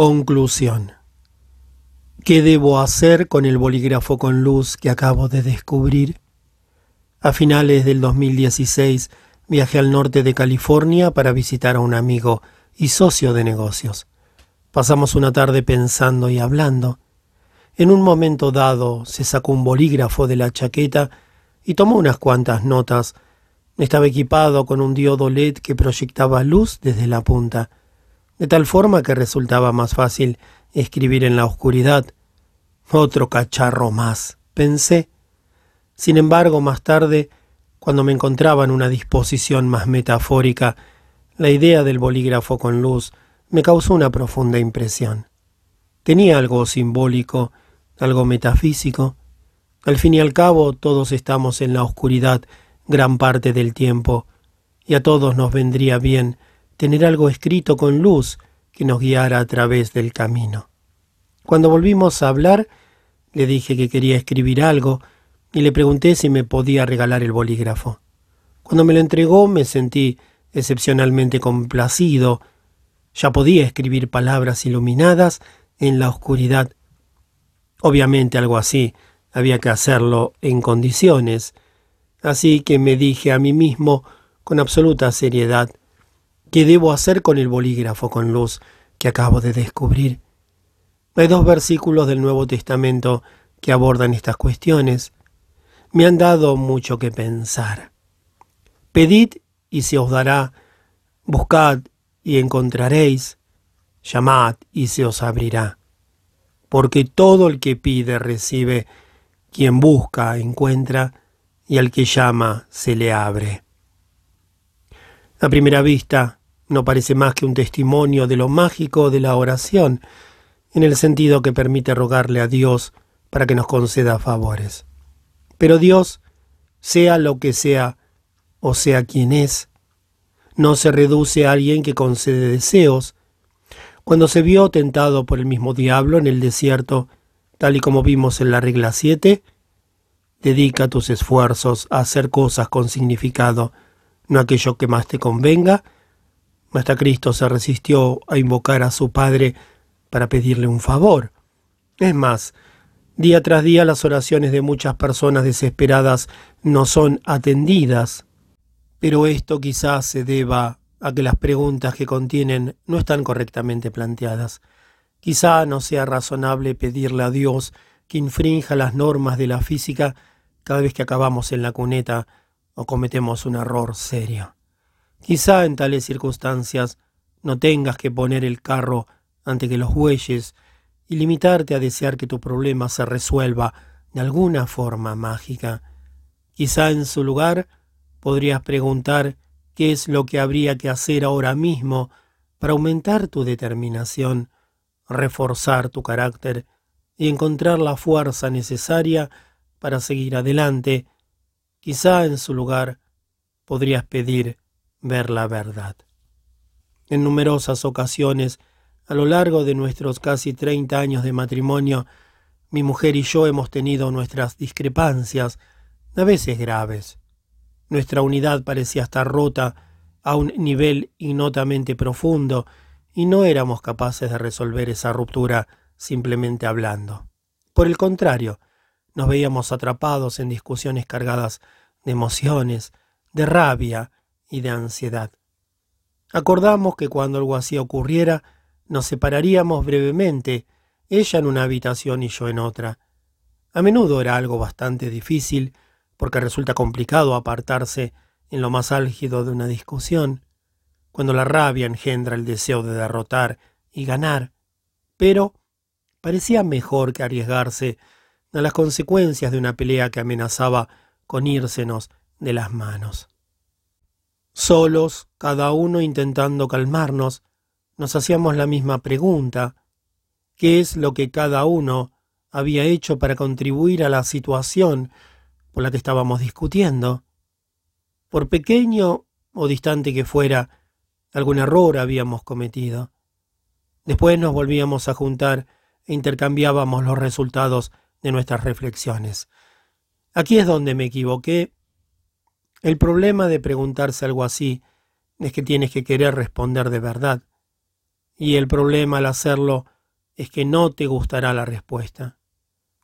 Conclusión. ¿Qué debo hacer con el bolígrafo con luz que acabo de descubrir? A finales del 2016 viajé al norte de California para visitar a un amigo y socio de negocios. Pasamos una tarde pensando y hablando. En un momento dado se sacó un bolígrafo de la chaqueta y tomó unas cuantas notas. Estaba equipado con un diodo LED que proyectaba luz desde la punta, de tal forma que resultaba más fácil escribir en la oscuridad. Otro cacharro más, pensé. Sin embargo, más tarde, cuando me encontraba en una disposición más metafórica, la idea del bolígrafo con luz me causó una profunda impresión. Tenía algo simbólico, algo metafísico. Al fin y al cabo, todos estamos en la oscuridad gran parte del tiempo, y a todos nos vendría bien tener algo escrito con luz que nos guiara a través del camino. Cuando volvimos a hablar, le dije que quería escribir algo y le pregunté si me podía regalar el bolígrafo. Cuando me lo entregó me sentí excepcionalmente complacido. Ya podía escribir palabras iluminadas en la oscuridad. Obviamente algo así había que hacerlo en condiciones, así que me dije a mí mismo con absoluta seriedad, ¿qué debo hacer con el bolígrafo con luz que acabo de descubrir? Hay dos versículos del Nuevo Testamento que abordan estas cuestiones. Me han dado mucho que pensar. Pedid y se os dará, buscad y encontraréis, llamad y se os abrirá. Porque todo el que pide recibe, quien busca encuentra, y al que llama se le abre. A primera vista, no parece más que un testimonio de lo mágico de la oración, en el sentido que permite rogarle a Dios para que nos conceda favores. Pero Dios, sea lo que sea, o sea quien es, no se reduce a alguien que concede deseos. Cuando se vio tentado por el mismo diablo en el desierto, tal y como vimos en la regla 7, dedica tus esfuerzos a hacer cosas con significado, no aquello que más te convenga. Hasta Cristo se resistió a invocar a su Padre para pedirle un favor. Es más, día tras día las oraciones de muchas personas desesperadas no son atendidas. Pero esto quizás se deba a que las preguntas que contienen no están correctamente planteadas. Quizá no sea razonable pedirle a Dios que infrinja las normas de la física cada vez que acabamos en la cuneta o cometemos un error serio. Quizá en tales circunstancias no tengas que poner el carro ante que los bueyes y limitarte a desear que tu problema se resuelva de alguna forma mágica. Quizá en su lugar podrías preguntar qué es lo que habría que hacer ahora mismo para aumentar tu determinación, reforzar tu carácter y encontrar la fuerza necesaria para seguir adelante. Quizá en su lugar podrías pedir ver la verdad. En numerosas ocasiones a lo largo de nuestros casi 30 años de matrimonio, mi mujer y yo hemos tenido nuestras discrepancias, a veces graves. Nuestra unidad parecía estar rota a un nivel ignotamente profundo y no éramos capaces de resolver esa ruptura simplemente hablando. Por el contrario, nos veíamos atrapados en discusiones cargadas de emociones, de rabia y de ansiedad. Acordamos que cuando algo así ocurriera, nos separaríamos brevemente, ella en una habitación y yo en otra. A menudo era algo bastante difícil, porque resulta complicado apartarse en lo más álgido de una discusión, cuando la rabia engendra el deseo de derrotar y ganar, pero parecía mejor que arriesgarse a las consecuencias de una pelea que amenazaba con írsenos de las manos. Solos, cada uno intentando calmarnos, nos hacíamos la misma pregunta, ¿qué es lo que cada uno había hecho para contribuir a la situación por la que estábamos discutiendo? Por pequeño o distante que fuera, algún error habíamos cometido. Después nos volvíamos a juntar e intercambiábamos los resultados de nuestras reflexiones. Aquí es donde me equivoqué. El problema de preguntarse algo así es que tienes que querer responder de verdad Y el problema al hacerlo es que no te gustará la respuesta.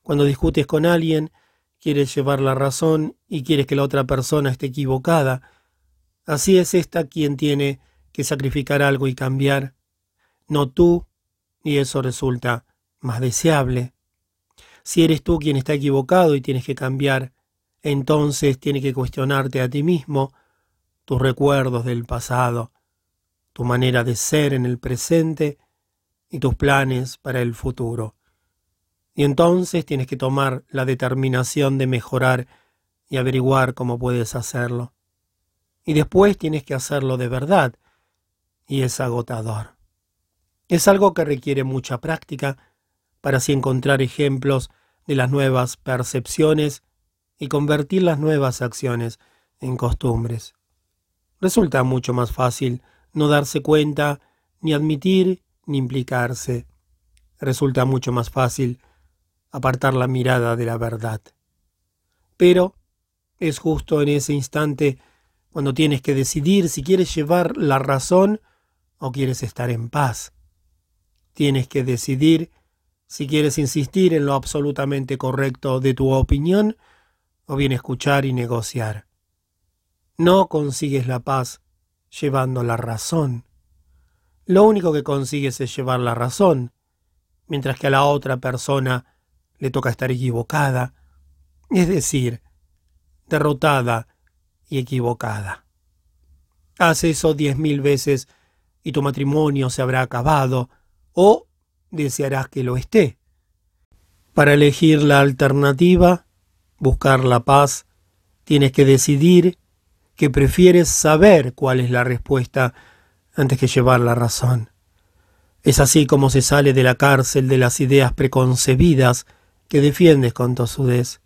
Cuando discutes con alguien, quieres llevar la razón y quieres que la otra persona esté equivocada. Así es esta quien tiene que sacrificar algo y cambiar, no tú, y eso resulta más deseable. Si eres tú quien está equivocado y tienes que cambiar, entonces tienes que cuestionarte a ti mismo, tus recuerdos del pasado, tu manera de ser en el presente y tus planes para el futuro. Y entonces tienes que tomar la determinación de mejorar y averiguar cómo puedes hacerlo. Y después tienes que hacerlo de verdad. Y es agotador. Es algo que requiere mucha práctica para así encontrar ejemplos de las nuevas percepciones y convertir las nuevas acciones en costumbres. Resulta mucho más fácil no darse cuenta, ni admitir, ni implicarse. Resulta mucho más fácil apartar la mirada de la verdad. Pero es justo en ese instante cuando tienes que decidir si quieres llevar la razón o quieres estar en paz. Tienes que decidir si quieres insistir en lo absolutamente correcto de tu opinión o bien escuchar y negociar. No consigues la paz llevando la razón. Lo único que consigues es llevar la razón, mientras que a la otra persona le toca estar equivocada, es decir, derrotada y equivocada. Haz eso diez mil veces y tu matrimonio se habrá acabado, o desearás que lo esté. Para elegir la alternativa, buscar la paz, tienes que decidir que prefieres saber cuál es la respuesta antes que llevar la razón. Es así como se sale de la cárcel de las ideas preconcebidas que defiendes con tosudez.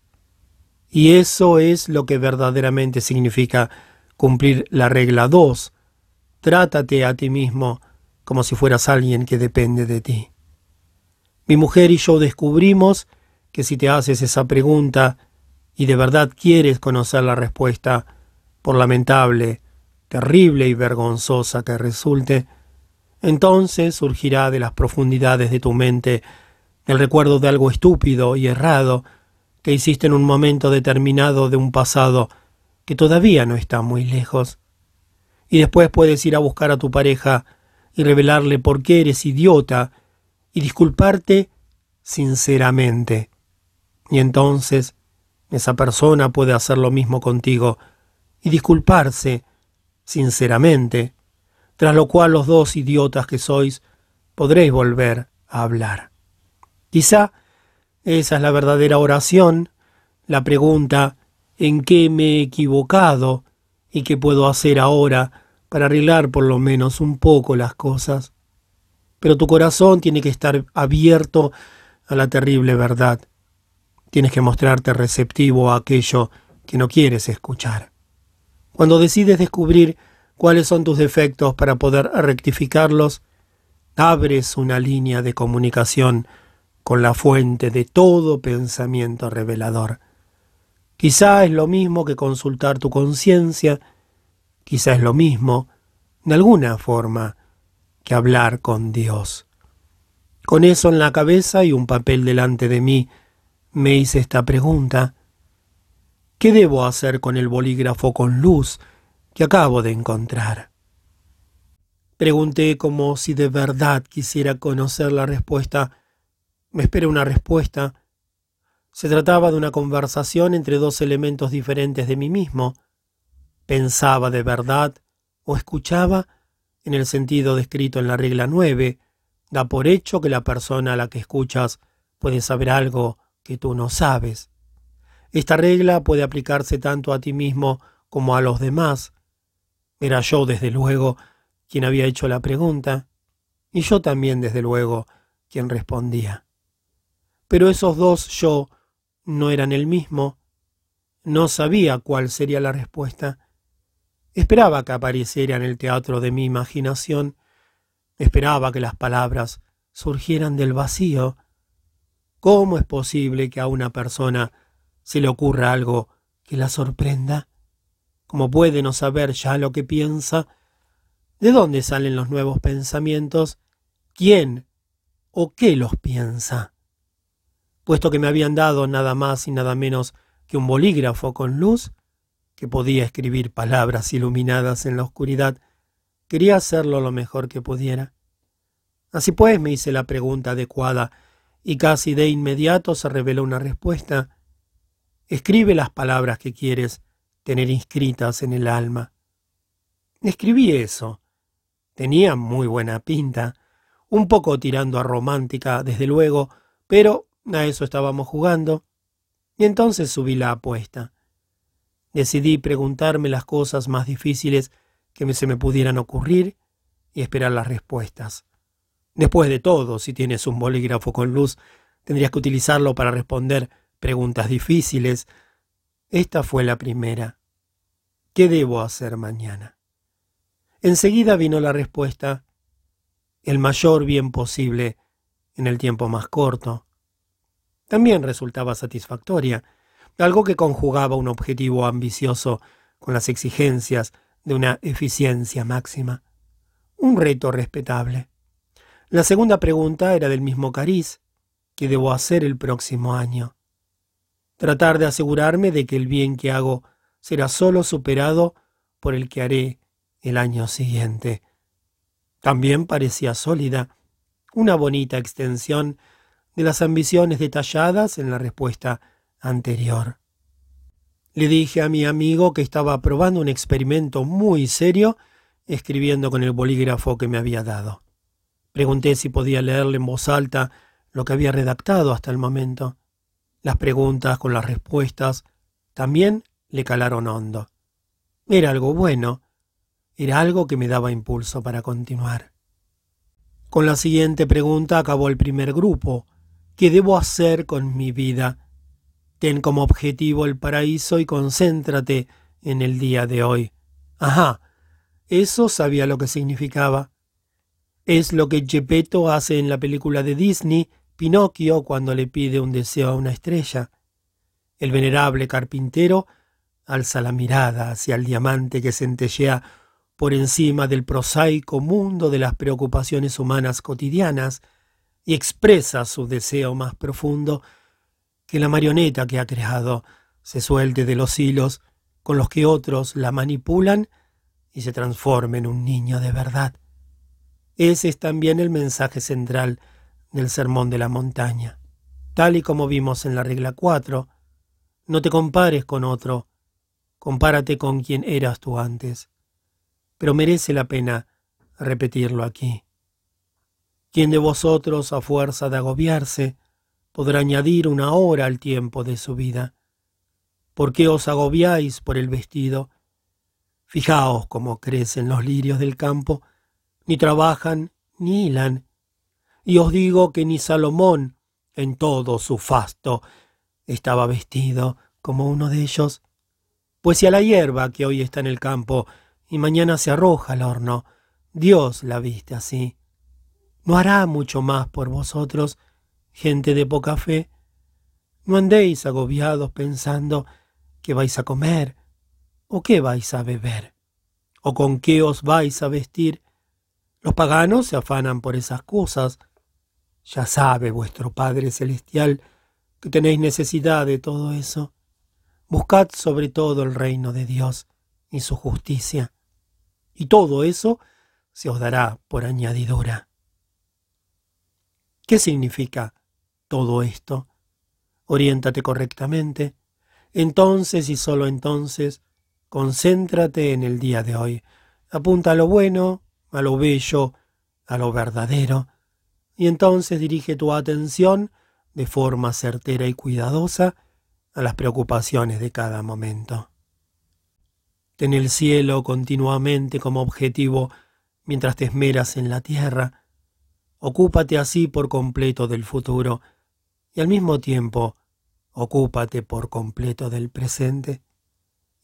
Y eso es lo que verdaderamente significa cumplir la regla 2. Trátate a ti mismo como si fueras alguien que depende de ti. Mi mujer y yo descubrimos que si te haces esa pregunta y de verdad quieres conocer la respuesta, por lamentable, terrible y vergonzosa que resulte, entonces surgirá de las profundidades de tu mente el recuerdo de algo estúpido y errado que hiciste en un momento determinado de un pasado que todavía no está muy lejos. Y después puedes ir a buscar a tu pareja y revelarle por qué eres idiota y disculparte sinceramente. Y entonces esa persona puede hacer lo mismo contigo y disculparse sinceramente, tras lo cual los dos idiotas que sois podréis volver a hablar. Quizá esa es la verdadera oración, la pregunta ¿en qué me he equivocado y qué puedo hacer ahora para arreglar por lo menos un poco las cosas? Pero tu corazón tiene que estar abierto a la terrible verdad. Tienes que mostrarte receptivo a aquello que no quieres escuchar. Cuando decides descubrir cuáles son tus defectos para poder rectificarlos, abres una línea de comunicación con la fuente de todo pensamiento revelador. Quizá es lo mismo que consultar tu conciencia, quizá es lo mismo, de alguna forma, que hablar con Dios. Con eso en la cabeza y un papel delante de mí, me hice esta pregunta. ¿Qué debo hacer con el bolígrafo con luz que acabo de encontrar? Pregunté como si de verdad quisiera conocer la respuesta me esperé una respuesta. Se trataba de una conversación entre dos elementos diferentes de mí mismo. Pensaba de verdad o escuchaba en el sentido descrito en la regla 9. Da por hecho que la persona a la que escuchas puede saber algo que tú no sabes. Esta regla puede aplicarse tanto a ti mismo como a los demás. Era yo, desde luego, quien había hecho la pregunta, y yo también, desde luego, quien respondía. Pero esos dos yo no eran el mismo. No sabía cuál sería la respuesta. Esperaba que apareciera en el teatro de mi imaginación. Esperaba que las palabras surgieran del vacío. ¿Cómo es posible que a una persona se le ocurra algo que la sorprenda? ¿Cómo puede no saber ya lo que piensa? ¿De dónde salen los nuevos pensamientos? quién o qué los piensa. Puesto que me habían dado nada más y nada menos que un bolígrafo con luz, que podía escribir palabras iluminadas en la oscuridad, quería hacerlo lo mejor que pudiera. Así pues me hice la pregunta adecuada y casi de inmediato se reveló una respuesta. Escribe las palabras que quieres tener inscritas en el alma. Escribí eso. Tenía muy buena pinta, un poco tirando a romántica, desde luego, pero a eso estábamos jugando. Y entonces subí la apuesta. Decidí preguntarme las cosas más difíciles que se me pudieran ocurrir y esperar las respuestas. Después de todo, si tienes un bolígrafo con luz, tendrías que utilizarlo para responder preguntas difíciles. Esta fue la primera. ¿Qué debo hacer mañana? Enseguida vino la respuesta, el mayor bien posible en el tiempo más corto. También resultaba satisfactoria, algo que conjugaba un objetivo ambicioso con las exigencias de una eficiencia máxima. Un reto respetable. La segunda pregunta era del mismo cariz. ¿Qué debo hacer el próximo año? Tratar de asegurarme de que el bien que hago será solo superado por el que haré el año siguiente. También parecía sólida, una bonita extensión de las ambiciones detalladas en la respuesta anterior. Le dije a mi amigo que estaba probando un experimento muy serio escribiendo con el bolígrafo que me había dado. Pregunté si podía leerle en voz alta lo que había redactado hasta el momento. Las preguntas con las respuestas también le calaron hondo. Era algo bueno, era algo que me daba impulso para continuar. Con la siguiente pregunta acabó el primer grupo. ¿Qué debo hacer con mi vida? Ten como objetivo el paraíso y concéntrate en el día de hoy. Ajá, eso sabía lo que significaba. Es lo que Gepetto hace en la película de Disney, Pinocchio, cuando le pide un deseo a una estrella. El venerable carpintero alza la mirada hacia el diamante que centellea por encima del prosaico mundo de las preocupaciones humanas cotidianas y expresa su deseo más profundo, que la marioneta que ha creado se suelte de los hilos con los que otros la manipulan y se transforme en un niño de verdad. Ese es también el mensaje central del Sermón de la Montaña. Tal y como vimos en la regla 4, no te compares con otro, compárate con quien eras tú antes. Pero merece la pena repetirlo aquí. ¿Quién de vosotros, a fuerza de agobiarse, podrá añadir una hora al tiempo de su vida? ¿Por qué os agobiáis por el vestido? Fijaos cómo crecen los lirios del campo, ni trabajan, ni hilan. Y os digo que ni Salomón, en todo su fasto, estaba vestido como uno de ellos. Pues si a la hierba que hoy está en el campo y mañana se arroja al horno, Dios la viste así. ¿No hará mucho más por vosotros, gente de poca fe? No andéis agobiados pensando qué vais a comer, o qué vais a beber, o con qué os vais a vestir, los paganos se afanan por esas cosas. Ya sabe vuestro Padre Celestial que tenéis necesidad de todo eso. Buscad sobre todo el reino de Dios y su justicia, y todo eso se os dará por añadidura. ¿Qué significa todo esto? Oriéntate correctamente. Entonces y solo entonces, concéntrate en el día de hoy. Apunta lo bueno, a lo bello, a lo verdadero, y entonces dirige tu atención de forma certera y cuidadosa a las preocupaciones de cada momento. Ten el cielo continuamente como objetivo mientras te esmeras en la tierra. Ocúpate así por completo del futuro y al mismo tiempo ocúpate por completo del presente.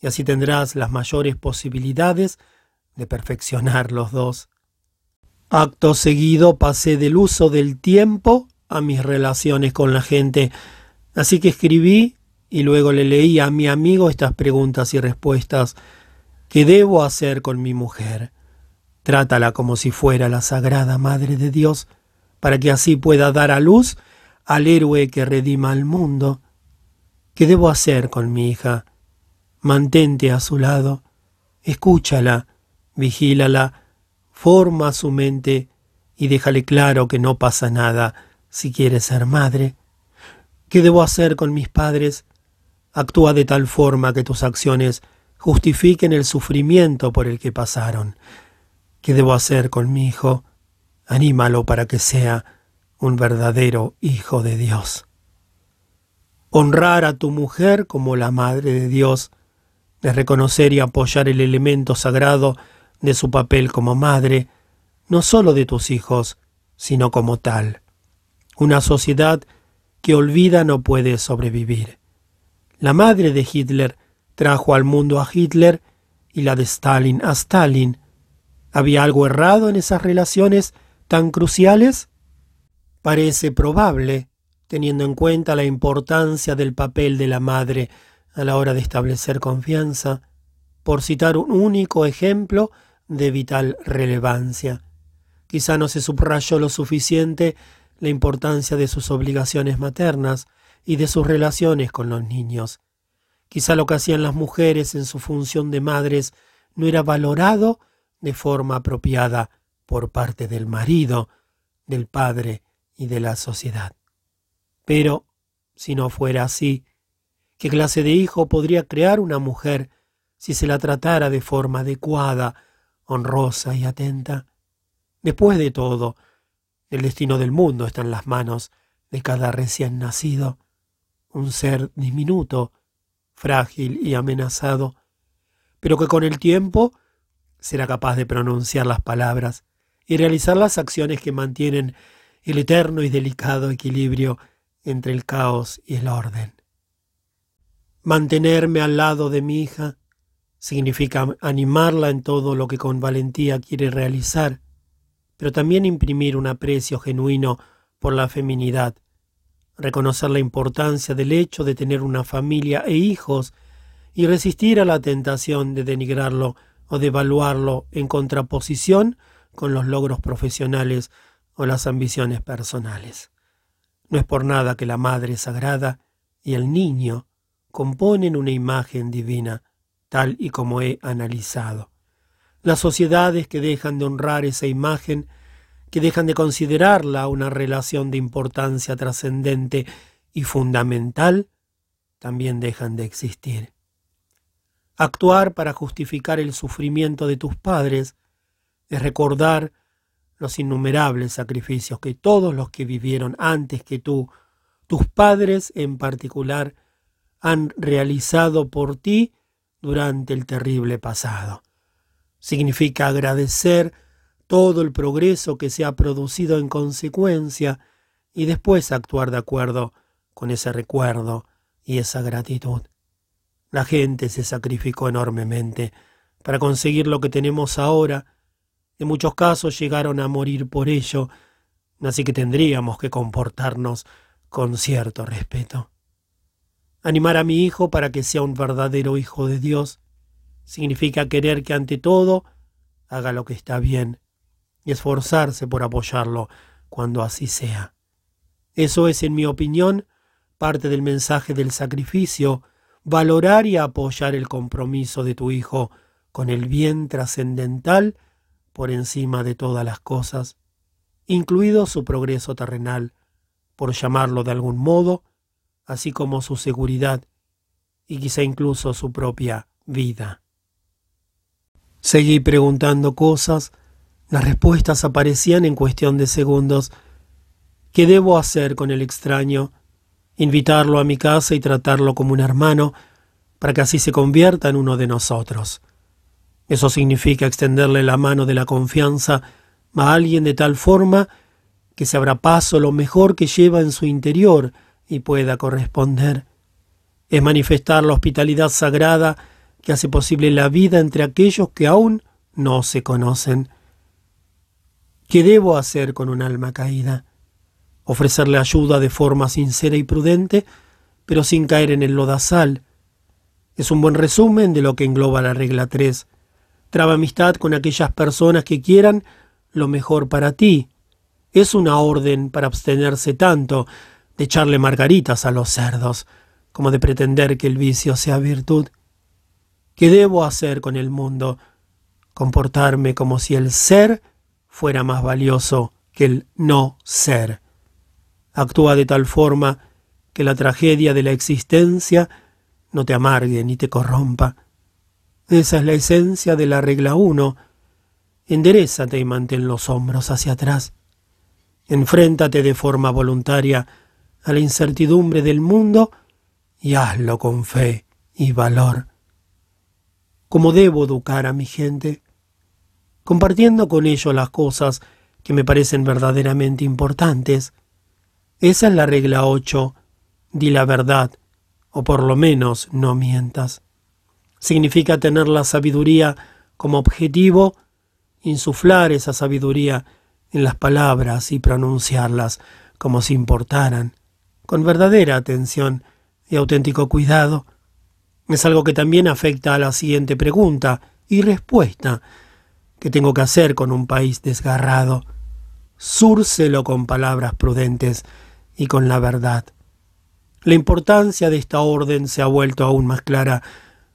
Y así tendrás las mayores posibilidades de perfeccionar los dos. Acto seguido pasé del uso del tiempo a mis relaciones con la gente, así que escribí y luego le leí a mi amigo estas preguntas y respuestas. ¿Qué debo hacer con mi mujer? Trátala como si fuera la sagrada Madre de Dios, para que así pueda dar a luz al héroe que redima al mundo. ¿Qué debo hacer con mi hija? Mantente a su lado, escúchala, vigílala, forma su mente y déjale claro que no pasa nada si quiere ser madre. ¿Qué debo hacer con mis padres? Actúa de tal forma que tus acciones justifiquen el sufrimiento por el que pasaron. ¿Qué debo hacer con mi hijo? Anímalo para que sea un verdadero hijo de Dios. Honrar a tu mujer como la madre de Dios, de reconocer y apoyar el elemento sagrado de su papel como madre, no solo de tus hijos, sino como tal. Una sociedad que olvida no puede sobrevivir. La madre de Hitler trajo al mundo a Hitler y la de Stalin a Stalin. ¿Había algo errado en esas relaciones tan cruciales? Parece probable, teniendo en cuenta la importancia del papel de la madre a la hora de establecer confianza, por citar un único ejemplo de vital relevancia. Quizá no se subrayó lo suficiente la importancia de sus obligaciones maternas y de sus relaciones con los niños. Quizá lo que hacían las mujeres en su función de madres no era valorado de forma apropiada por parte del marido, del padre y de la sociedad. Pero, si no fuera así, ¿qué clase de hijo podría crear una mujer si se la tratara de forma adecuada, honrosa y atenta? Después de todo, el destino del mundo está en las manos de cada recién nacido, un ser diminuto, frágil y amenazado, pero que con el tiempo será capaz de pronunciar las palabras y realizar las acciones que mantienen el eterno y delicado equilibrio entre el caos y el orden. Mantenerme al lado de mi hija significa animarla en todo lo que con valentía quiere realizar, pero también imprimir un aprecio genuino por la feminidad, reconocer la importancia del hecho de tener una familia e hijos y resistir a la tentación de denigrarlo o de evaluarlo en contraposición con los logros profesionales o las ambiciones personales. No es por nada que la Madre Sagrada y el niño componen una imagen divina, tal y como he analizado. Las sociedades que dejan de honrar esa imagen, que dejan de considerarla una relación de importancia trascendente y fundamental, también dejan de existir. Actuar para justificar el sufrimiento de tus padres es recordar los innumerables sacrificios que todos los que vivieron antes que tú, tus padres en particular, han realizado por ti durante el terrible pasado significa agradecer todo el progreso que se ha producido en consecuencia y después actuar de acuerdo con ese recuerdo y esa gratitud. La gente se sacrificó enormemente para conseguir lo que tenemos ahora. En muchos casos llegaron a morir por ello, así que tendríamos que comportarnos con cierto respeto. Animar a mi hijo para que sea un verdadero hijo de Dios significa querer que ante todo haga lo que está bien y esforzarse por apoyarlo cuando así sea. Eso es, en mi opinión, parte del mensaje del sacrificio, valorar y apoyar el compromiso de tu hijo con el bien trascendental por encima de todas las cosas, incluido su progreso terrenal, por llamarlo de algún modo, así como su seguridad y quizá incluso su propia vida. Seguí preguntando cosas, las respuestas aparecían en cuestión de segundos. ¿Qué debo hacer con el extraño? Invitarlo a mi casa y tratarlo como un hermano, para que así se convierta en uno de nosotros. Eso significa extenderle la mano de la confianza a alguien de tal forma que se abra paso lo mejor que lleva en su interior y pueda corresponder. Es manifestar la hospitalidad sagrada que hace posible la vida entre aquellos que aún no se conocen. ¿Qué debo hacer con un alma caída? Ofrecerle ayuda de forma sincera y prudente, pero sin caer en el lodazal. Es un buen resumen de lo que engloba la regla 3. Traba amistad con aquellas personas que quieran lo mejor para ti. es una orden para abstenerse tanto de echarle margaritas a los cerdos como de pretender que el vicio sea virtud. ¿Qué debo hacer con el mundo? Comportarme como si el ser fuera más valioso que el no ser. Actúa de tal forma que la tragedia de la existencia no te amargue ni te corrompa. Esa es la esencia de la regla 1. Enderezate y mantén los hombros hacia atrás. Enfréntate de forma voluntaria a la incertidumbre del mundo y hazlo con fe y valor. ¿Cómo debo educar a mi gente? Compartiendo con ellos las cosas que me parecen verdaderamente importantes. Esa es la regla 8 di la verdad, o por lo menos no mientas. Significa tener la sabiduría como objetivo, insuflar esa sabiduría en las palabras y pronunciarlas como si importaran, con verdadera atención y auténtico cuidado. Es algo que también afecta a la siguiente pregunta y respuesta que tengo que hacer con un país desgarrado. Súrcelo con palabras prudentes y con la verdad. La importancia de esta orden se ha vuelto aún más clara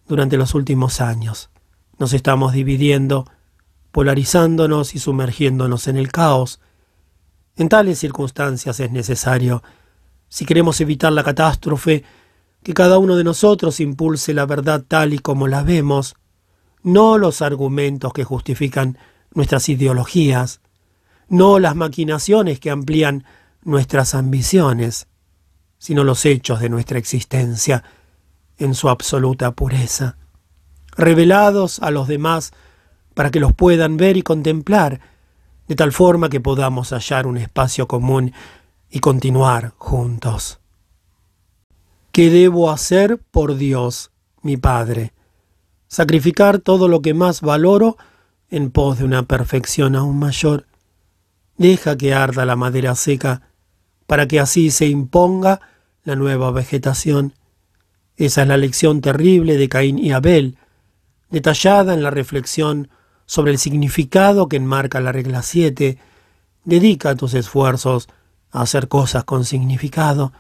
durante los últimos años. Nos estamos dividiendo, polarizándonos y sumergiéndonos en el caos. En tales circunstancias es necesario, si queremos evitar la catástrofe, que cada uno de nosotros impulse la verdad tal y como la vemos, no los argumentos que justifican nuestras ideologías, no las maquinaciones que amplían nuestras ambiciones sino los hechos de nuestra existencia en su absoluta pureza, revelados a los demás para que los puedan ver y contemplar, de tal forma que podamos hallar un espacio común y continuar juntos. ¿Qué debo hacer por Dios, mi Padre? Sacrificar todo lo que más valoro en pos de una perfección aún mayor. Deja que arda la madera seca para que así se imponga la nueva vegetación. Esa es la lección terrible de Caín y Abel, detallada en la reflexión sobre el significado que enmarca la regla 7. Dedica tus esfuerzos hacer cosas con significado,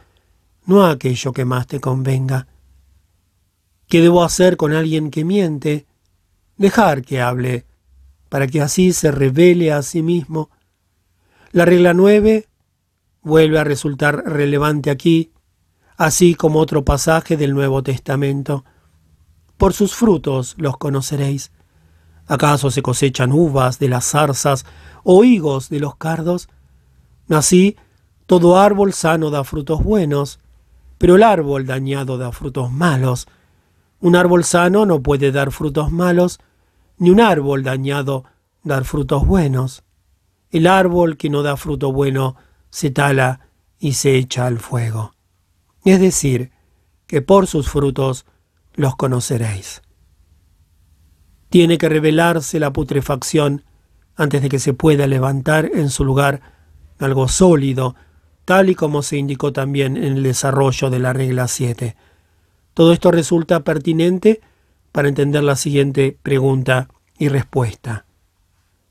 no a aquello que más te convenga. ¿Qué debo hacer con alguien que miente? Dejar que hable, para que así se revele a sí mismo. La regla 9 vuelve a resultar relevante aquí, así como otro pasaje del Nuevo Testamento. Por sus frutos los conoceréis. ¿Acaso se cosechan uvas de las zarzas o higos de los cardos? Así, todo árbol sano da frutos buenos, pero el árbol dañado da frutos malos. Un árbol sano no puede dar frutos malos, ni un árbol dañado dar frutos buenos. El árbol que no da fruto bueno se tala y se echa al fuego. Es decir, que por sus frutos los conoceréis. Tiene que revelarse la putrefacción antes de que se pueda levantar en su lugar algo sólido, tal y como se indicó también en el desarrollo de la regla 7. Todo esto resulta pertinente para entender la siguiente pregunta y respuesta.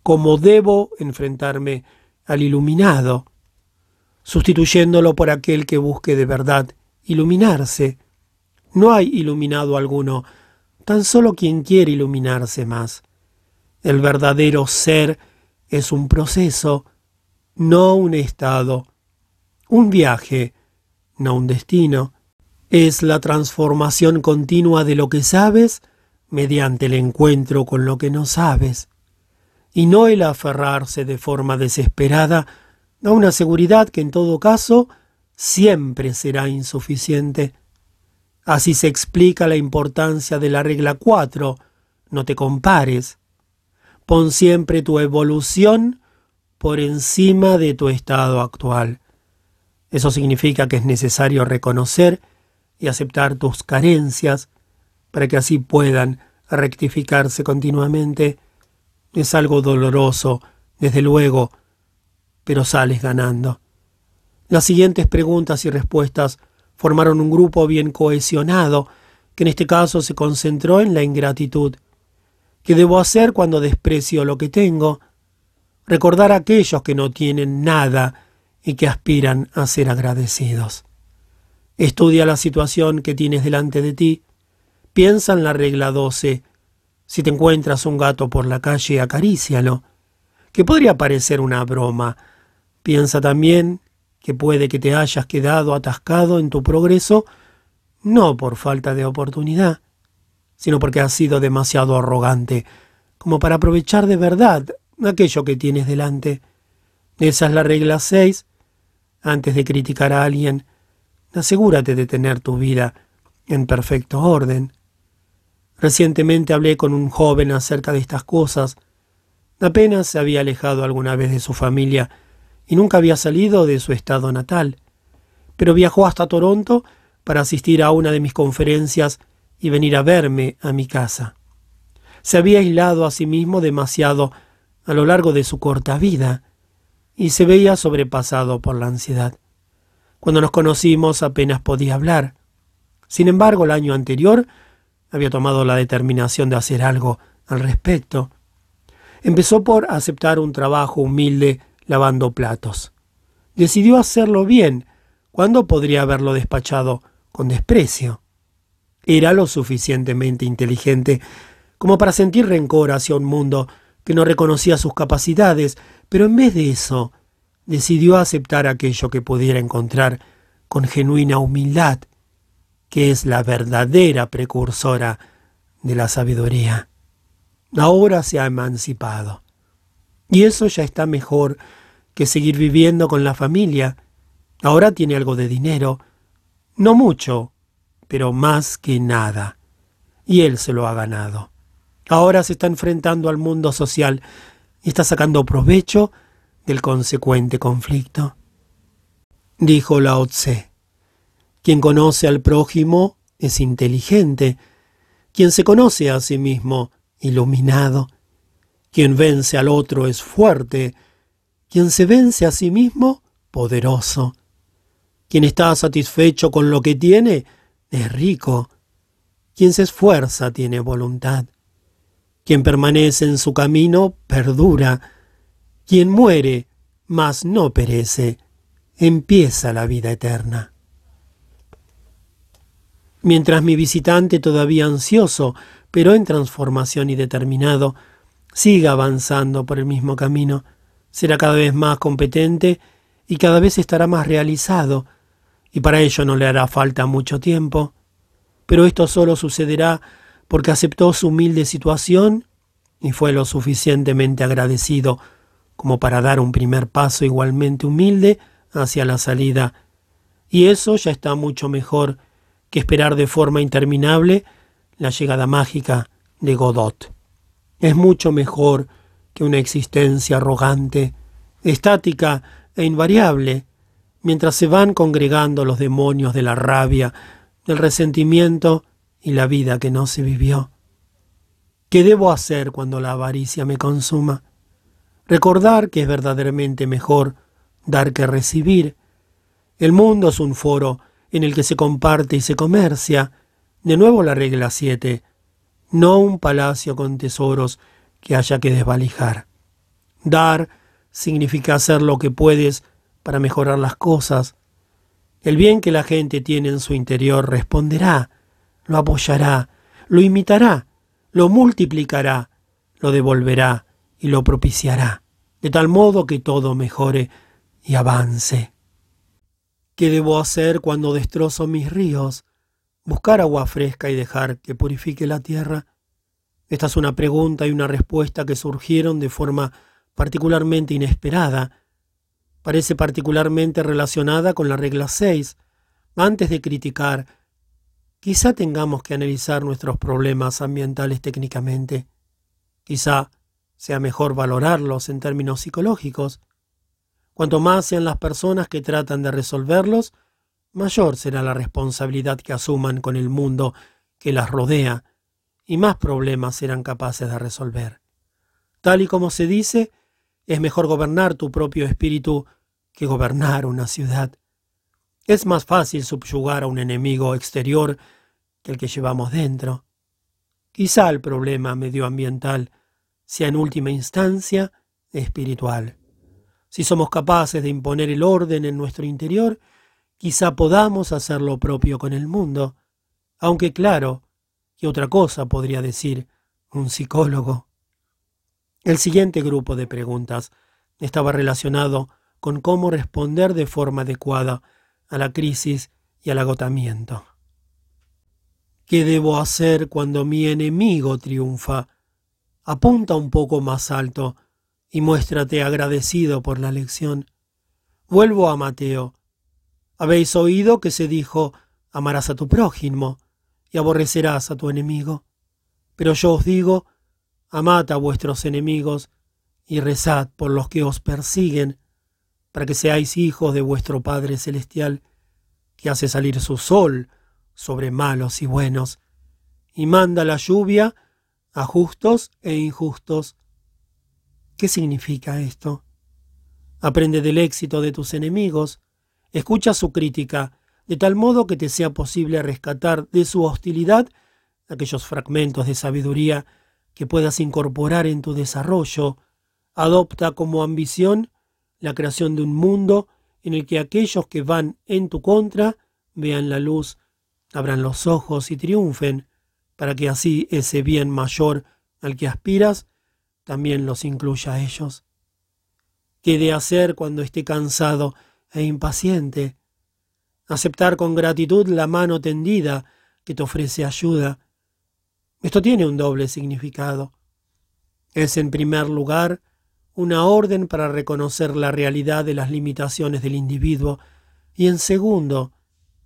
¿Cómo debo enfrentarme al iluminado sustituyéndolo por aquel que busque de verdad iluminarse. No hay iluminado alguno, tan solo quien quiere iluminarse más. El verdadero ser es un proceso, no un estado, un viaje, no un destino. Es la transformación continua de lo que sabes mediante el encuentro con lo que no sabes, y no el aferrarse de forma desesperada da una seguridad que en todo caso siempre será insuficiente. Así se explica la importancia de la regla 4, no te compares. Pon siempre tu evolución por encima de tu estado actual. Eso significa que es necesario reconocer y aceptar tus carencias para que así puedan rectificarse continuamente. Es algo doloroso, desde luego, pero sales ganando. Las siguientes preguntas y respuestas formaron un grupo bien cohesionado, que en este caso se concentró en la ingratitud. ¿Qué debo hacer cuando desprecio lo que tengo? Recordar a aquellos que no tienen nada y que aspiran a ser agradecidos. Estudia la situación que tienes delante de ti. Piensa en la regla 12. Si te encuentras un gato por la calle, acarícialo, que podría parecer una broma. Piensa también que puede que te hayas quedado atascado en tu progreso no por falta de oportunidad, sino porque has sido demasiado arrogante como para aprovechar de verdad aquello que tienes delante. Esa es la regla 6. Antes de criticar a alguien, asegúrate de tener tu vida en perfecto orden. Recientemente hablé con un joven acerca de estas cosas. Apenas se había alejado alguna vez de su familia y nunca había salido de su estado natal, pero viajó hasta Toronto para asistir a una de mis conferencias y venir a verme a mi casa. Se había aislado a sí mismo demasiado a lo largo de su corta vida y se veía sobrepasado por la ansiedad. Cuando nos conocimos apenas podía hablar. Sin embargo, el año anterior había tomado la determinación de hacer algo al respecto. Empezó por aceptar un trabajo humilde lavando platos. Decidió hacerlo bien, cuando podría haberlo despachado con desprecio. Era lo suficientemente inteligente como para sentir rencor hacia un mundo que no reconocía sus capacidades, pero en vez de eso, decidió aceptar aquello que pudiera encontrar con genuina humildad, que es la verdadera precursora de la sabiduría. Ahora se ha emancipado. Y eso ya está mejor que seguir viviendo con la familia. Ahora tiene algo de dinero, no mucho, pero más que nada. Y él se lo ha ganado. Ahora se está enfrentando al mundo social y está sacando provecho del consecuente conflicto. Dijo Lao Tse, quien conoce al prójimo es inteligente, quien se conoce a sí mismo, iluminado, quien vence al otro es fuerte, quien se vence a sí mismo, poderoso, quien está satisfecho con lo que tiene, es rico, quien se esfuerza tiene voluntad. Quien permanece en su camino perdura. Quien muere, mas no perece, empieza la vida eterna. Mientras mi visitante, todavía ansioso, pero en transformación y determinado, siga avanzando por el mismo camino, será cada vez más competente y cada vez estará más realizado, y para ello no le hará falta mucho tiempo. Pero esto solo sucederá porque aceptó su humilde situación y fue lo suficientemente agradecido como para dar un primer paso igualmente humilde hacia la salida. Y eso ya está mucho mejor que esperar de forma interminable la llegada mágica de Godot. Es mucho mejor que una existencia arrogante, estática e invariable, mientras se van congregando los demonios de la rabia, del resentimiento y la vida que no se vivió. ¿Qué debo hacer cuando la avaricia me consuma? Recordar que es verdaderamente mejor dar que recibir. El mundo es un foro en el que se comparte y se comercia. De nuevo la regla 7. No un palacio con tesoros que haya que desvalijar. Dar significa hacer lo que puedes para mejorar las cosas. El bien que la gente tiene en su interior responderá, lo apoyará, lo imitará lo multiplicará, lo devolverá y lo propiciará, de tal modo que todo mejore y avance. ¿Qué debo hacer cuando destrozo mis ríos? ¿Buscar agua fresca y dejar que purifique la tierra? Esta es una pregunta y una respuesta que surgieron de forma particularmente inesperada. Parece particularmente relacionada con la regla 6. Antes de criticar Quizá tengamos que analizar nuestros problemas ambientales técnicamente. Quizá sea mejor valorarlos en términos psicológicos. Cuanto más sean las personas que tratan de resolverlos, mayor será la responsabilidad que asuman con el mundo que las rodea y más problemas serán capaces de resolver. Tal y como se dice, es mejor gobernar tu propio espíritu que gobernar una ciudad. Es más fácil subyugar a un enemigo exterior que el que llevamos dentro. Quizá el problema medioambiental sea en última instancia espiritual. Si somos capaces de imponer el orden en nuestro interior, quizá podamos hacer lo propio con el mundo, aunque claro, ¿qué otra cosa podría decir un psicólogo? El siguiente grupo de preguntas estaba relacionado con cómo responder de forma adecuada a la crisis y al agotamiento. ¿Qué debo hacer cuando mi enemigo triunfa? Apunta un poco más alto y muéstrate agradecido por la lección. Vuelvo a Mateo. Habéis oído que se dijo, amarás a tu prójimo y aborrecerás a tu enemigo. Pero yo os digo, amad a vuestros enemigos y rezad por los que os persiguen, para que seáis hijos de vuestro Padre Celestial, que hace salir su sol sobre malos y buenos, y manda la lluvia a justos e injustos. ¿Qué significa esto? Aprende del éxito de tus enemigos, escucha su crítica, de tal modo que te sea posible rescatar de su hostilidad aquellos fragmentos de sabiduría que puedas incorporar en tu desarrollo. Adopta como ambición la creación de un mundo en el que aquellos que van en tu contra vean la luz, abran los ojos y triunfen, para que así ese bien mayor al que aspiras también los incluya a ellos. ¿Qué de hacer cuando esté cansado e impaciente? Aceptar con gratitud la mano tendida que te ofrece ayuda. Esto tiene un doble significado. Es, en primer lugar, una orden para reconocer la realidad de las limitaciones del individuo y, en segundo,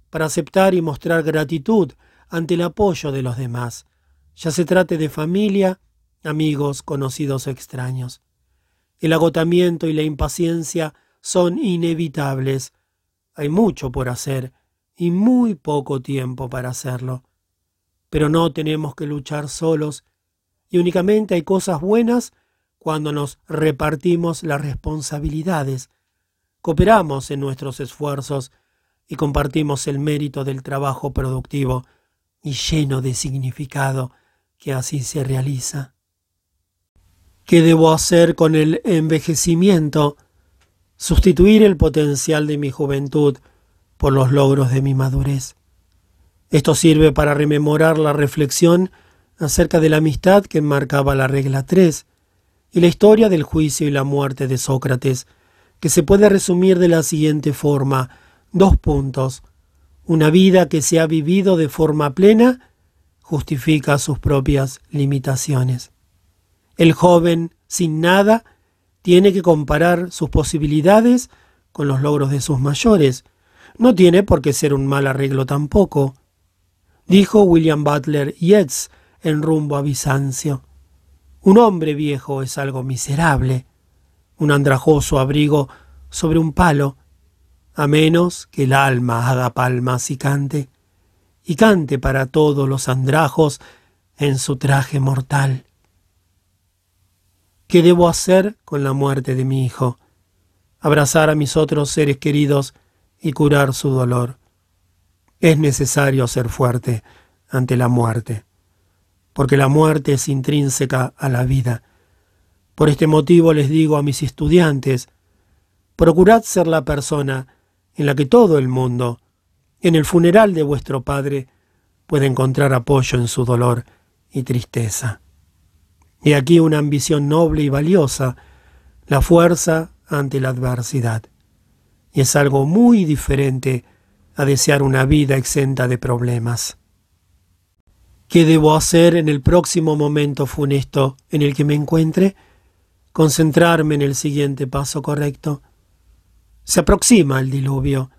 para aceptar y mostrar gratitud ante el apoyo de los demás, ya se trate de familia, amigos, conocidos o extraños. El agotamiento y la impaciencia son inevitables. Hay mucho por hacer y muy poco tiempo para hacerlo. Pero no tenemos que luchar solos y únicamente hay cosas buenas cuando nos repartimos las responsabilidades, cooperamos en nuestros esfuerzos y compartimos el mérito del trabajo productivo y lleno de significado que así se realiza. ¿Qué debo hacer con el envejecimiento? Sustituir el potencial de mi juventud por los logros de mi madurez. Esto sirve para rememorar la reflexión acerca de la amistad que marcaba la regla 3 y la historia del juicio y la muerte de Sócrates, que se puede resumir de la siguiente forma. Dos puntos. Una vida que se ha vivido de forma plena justifica sus propias limitaciones. El joven, sin nada, tiene que comparar sus posibilidades con los logros de sus mayores. No tiene por qué ser un mal arreglo tampoco. Dijo William Butler Yeats en rumbo a Bizancio. Un hombre viejo es algo miserable, un andrajoso abrigo sobre un palo, a menos que el alma haga palmas y cante, y cante para todos los andrajos en su traje mortal. ¿Qué debo hacer con la muerte de mi hijo? Abrazar a mis otros seres queridos y curar su dolor. Es necesario ser fuerte ante la muerte, porque la muerte es intrínseca a la vida. Por este motivo les digo a mis estudiantes, procurad ser la persona en la que todo el mundo, en el funeral de vuestro Padre, puede encontrar apoyo en su dolor y tristeza. Y aquí una ambición noble y valiosa, la fuerza ante la adversidad. Y es algo muy diferente a desear una vida exenta de problemas. ¿Qué debo hacer en el próximo momento funesto en el que me encuentre? Concentrarme en el siguiente paso correcto. Se aproxima el diluvio.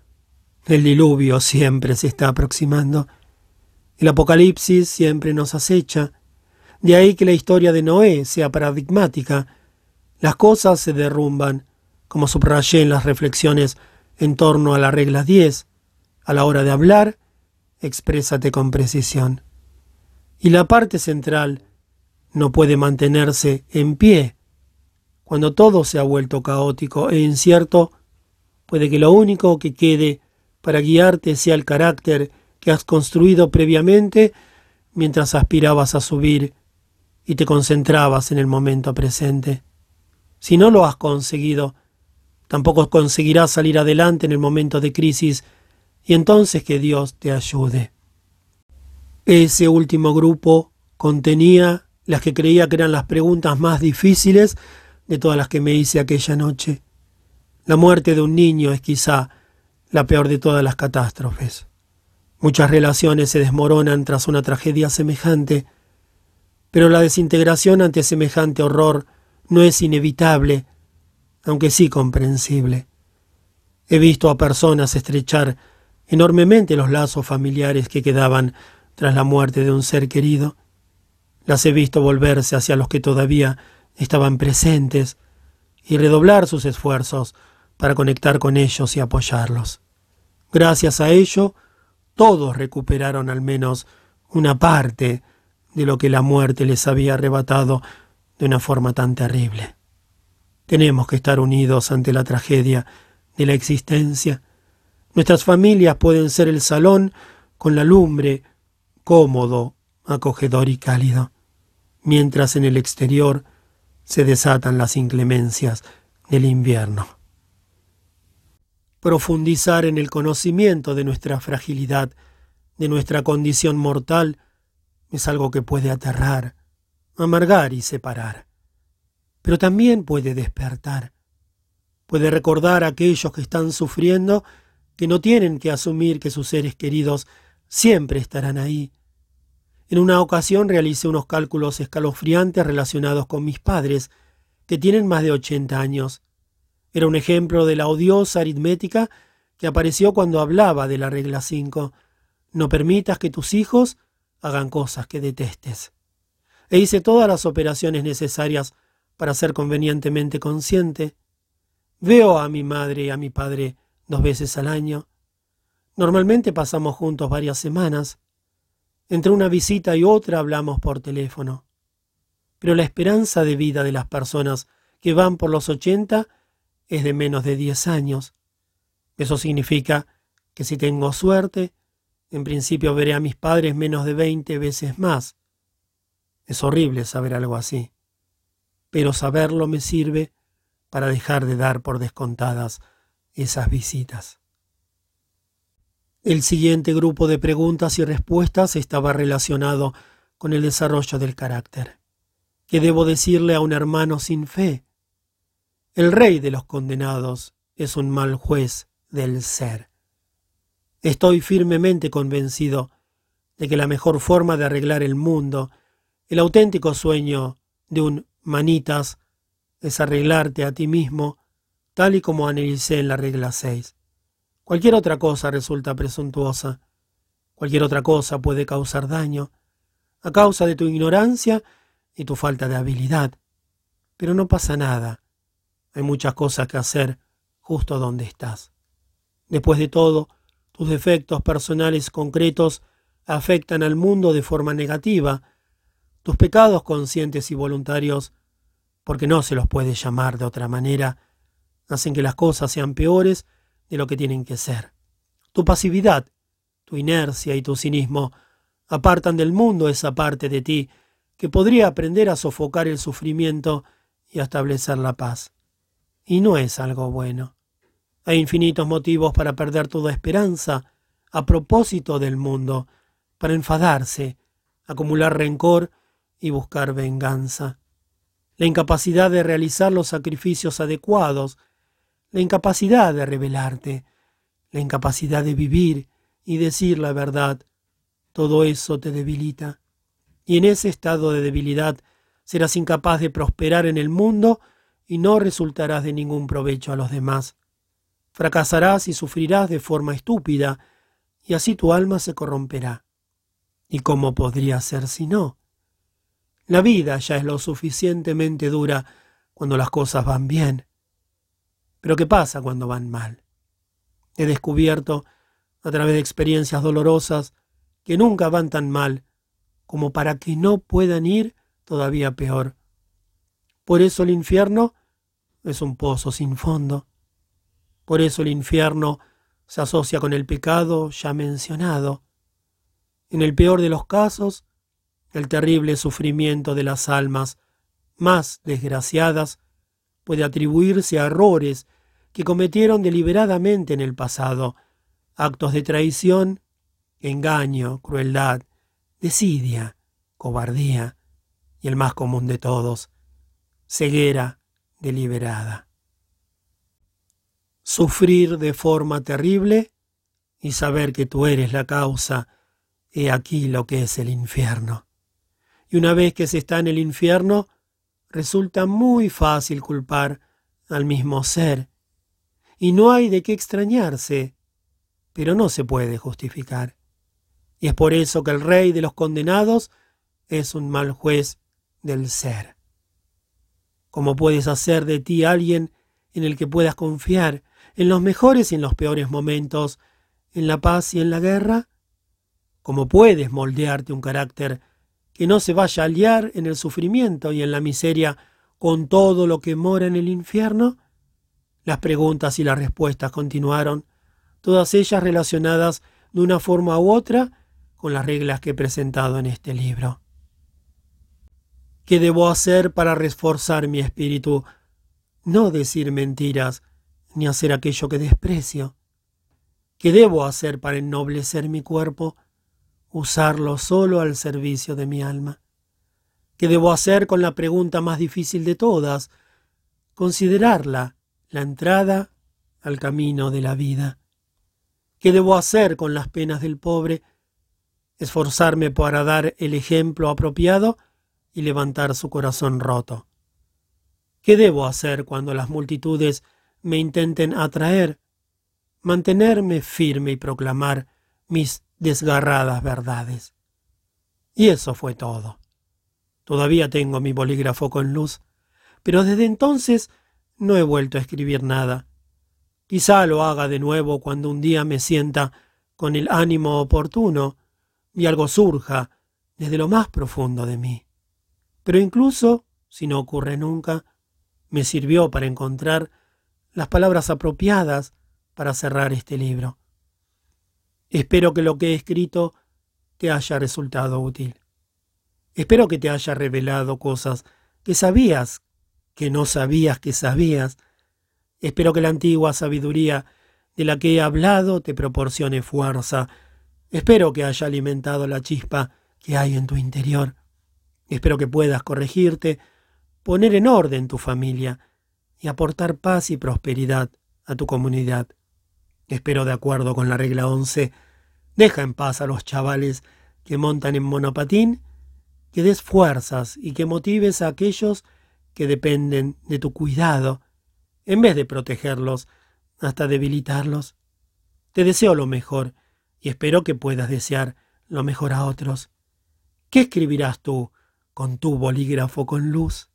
El diluvio siempre se está aproximando. El apocalipsis siempre nos acecha de ahí que la historia de Noé sea paradigmática. Las cosas se derrumban, como subrayé en las reflexiones en torno a la regla 10. A la hora de hablar, exprésate con precisión. Y la parte central no puede mantenerse en pie. Cuando todo se ha vuelto caótico e incierto, puede que lo único que quede para guiarte sea el carácter que has construido previamente mientras aspirabas a subir y te concentrabas en el momento presente. Si no lo has conseguido, tampoco conseguirás salir adelante en el momento de crisis y entonces que Dios te ayude. Ese último grupo contenía las que creía que eran las preguntas más difíciles de todas las que me hice aquella noche. La muerte de un niño es quizá la peor de todas las catástrofes. Muchas relaciones se desmoronan tras una tragedia semejante, pero la desintegración ante semejante horror no es inevitable, aunque sí comprensible. He visto a personas estrechar enormemente los lazos familiares que quedaban tras la muerte de un ser querido. Las he visto volverse hacia los que todavía estaban presentes y redoblar sus esfuerzos para conectar con ellos y apoyarlos. Gracias a ello, todos recuperaron al menos una parte de lo que la muerte les había arrebatado de una forma tan terrible. Tenemos que estar unidos ante la tragedia de la existencia. Nuestras familias pueden ser el salón con la lumbre, cómodo, acogedor y cálido, mientras en el exterior se desatan las inclemencias del invierno. Profundizar en el conocimiento de nuestra fragilidad, de nuestra condición mortal, es algo que puede aterrar, amargar y separar. Pero también puede despertar. Puede recordar a aquellos que están sufriendo que no tienen que asumir que sus seres queridos siempre estarán ahí, en una ocasión realicé unos cálculos escalofriantes relacionados con mis padres, que tienen más de 80 años. Era un ejemplo de la odiosa aritmética que apareció cuando hablaba de la regla 5. No permitas que tus hijos hagan cosas que detestes. E hice todas las operaciones necesarias para ser convenientemente consciente. Veo a mi madre y a mi padre dos veces al año. Normalmente pasamos juntos varias semanas. Entre una visita y otra hablamos por teléfono. Pero la esperanza de vida de las personas que van por los ochenta es de menos de diez años. Eso significa que si tengo suerte, en principio veré a mis padres menos de veinte veces más. Es horrible saber algo así, pero saberlo me sirve para dejar de dar por descontadas esas visitas. El siguiente grupo de preguntas y respuestas estaba relacionado con el desarrollo del carácter. ¿Qué debo decirle a un hermano sin fe? El rey de los condenados es un mal juez del ser. Estoy firmemente convencido de que la mejor forma de arreglar el mundo, el auténtico sueño de un manitas, es arreglarte a ti mismo, tal y como analicé en la regla 6. Cualquier otra cosa resulta presuntuosa. Cualquier otra cosa puede causar daño, a causa de tu ignorancia y tu falta de habilidad. Pero no pasa nada. Hay muchas cosas que hacer justo donde estás. Después de todo, tus defectos personales concretos afectan al mundo de forma negativa. Tus pecados conscientes y voluntarios, porque no se los puede llamar de otra manera, hacen que las cosas sean peores de lo que tienen que ser. Tu pasividad, tu inercia y tu cinismo apartan del mundo esa parte de ti que podría aprender a sofocar el sufrimiento y a establecer la paz. Y no es algo bueno. Hay infinitos motivos para perder toda esperanza a propósito del mundo, para enfadarse, acumular rencor y buscar venganza. La incapacidad de realizar los sacrificios adecuados la incapacidad de revelarte, la incapacidad de vivir y decir la verdad, todo eso te debilita. Y en ese estado de debilidad serás incapaz de prosperar en el mundo y no resultarás de ningún provecho a los demás. Fracasarás y sufrirás de forma estúpida, y así tu alma se corromperá. ¿Y cómo podría ser si no? La vida ya es lo suficientemente dura cuando las cosas van bien. Pero ¿qué pasa cuando van mal? He descubierto, a través de experiencias dolorosas, que nunca van tan mal como para que no puedan ir todavía peor. Por eso el infierno es un pozo sin fondo. Por eso el infierno se asocia con el pecado ya mencionado. En el peor de los casos, el terrible sufrimiento de las almas más desgraciadas puede atribuirse a errores que cometieron deliberadamente en el pasado, actos de traición, engaño, crueldad, desidia, cobardía y el más común de todos, ceguera deliberada. Sufrir de forma terrible y saber que tú eres la causa, he aquí lo que es el infierno. Y una vez que se está en el infierno, resulta muy fácil culpar al mismo ser. Y no hay de qué extrañarse, pero no se puede justificar. Y es por eso que el rey de los condenados es un mal juez del ser. ¿Cómo puedes hacer de ti alguien en el que puedas confiar en los mejores y en los peores momentos, en la paz y en la guerra? ¿Cómo puedes moldearte un carácter que no se vaya a liar en el sufrimiento y en la miseria con todo lo que mora en el infierno? Las preguntas y las respuestas continuaron, todas ellas relacionadas de una forma u otra con las reglas que he presentado en este libro. ¿Qué debo hacer para reforzar mi espíritu? No decir mentiras, ni hacer aquello que desprecio. ¿Qué debo hacer para ennoblecer mi cuerpo? usarlo solo al servicio de mi alma. ¿Qué debo hacer con la pregunta más difícil de todas? Considerarla la entrada al camino de la vida. ¿Qué debo hacer con las penas del pobre? Esforzarme para dar el ejemplo apropiado y levantar su corazón roto. ¿Qué debo hacer cuando las multitudes me intenten atraer? Mantenerme firme y proclamar mis desgarradas verdades. Y eso fue todo. Todavía tengo mi bolígrafo con luz, pero desde entonces no he vuelto a escribir nada. Quizá lo haga de nuevo cuando un día me sienta con el ánimo oportuno y algo surja desde lo más profundo de mí. Pero incluso, si no ocurre nunca, me sirvió para encontrar las palabras apropiadas para cerrar este libro. Espero que lo que he escrito te haya resultado útil. Espero que te haya revelado cosas que sabías que no sabías que sabías. Espero que la antigua sabiduría de la que he hablado te proporcione fuerza. Espero que haya alimentado la chispa que hay en tu interior. Espero que puedas corregirte, poner en orden tu familia y aportar paz y prosperidad a tu comunidad. Espero, de acuerdo con la regla 11, deja en paz a los chavales que montan en monopatín, que des fuerzas y que motives a aquellos que dependen de tu cuidado, en vez de protegerlos hasta debilitarlos. Te deseo lo mejor y espero que puedas desear lo mejor a otros. ¿Qué escribirás tú con tu bolígrafo con luz?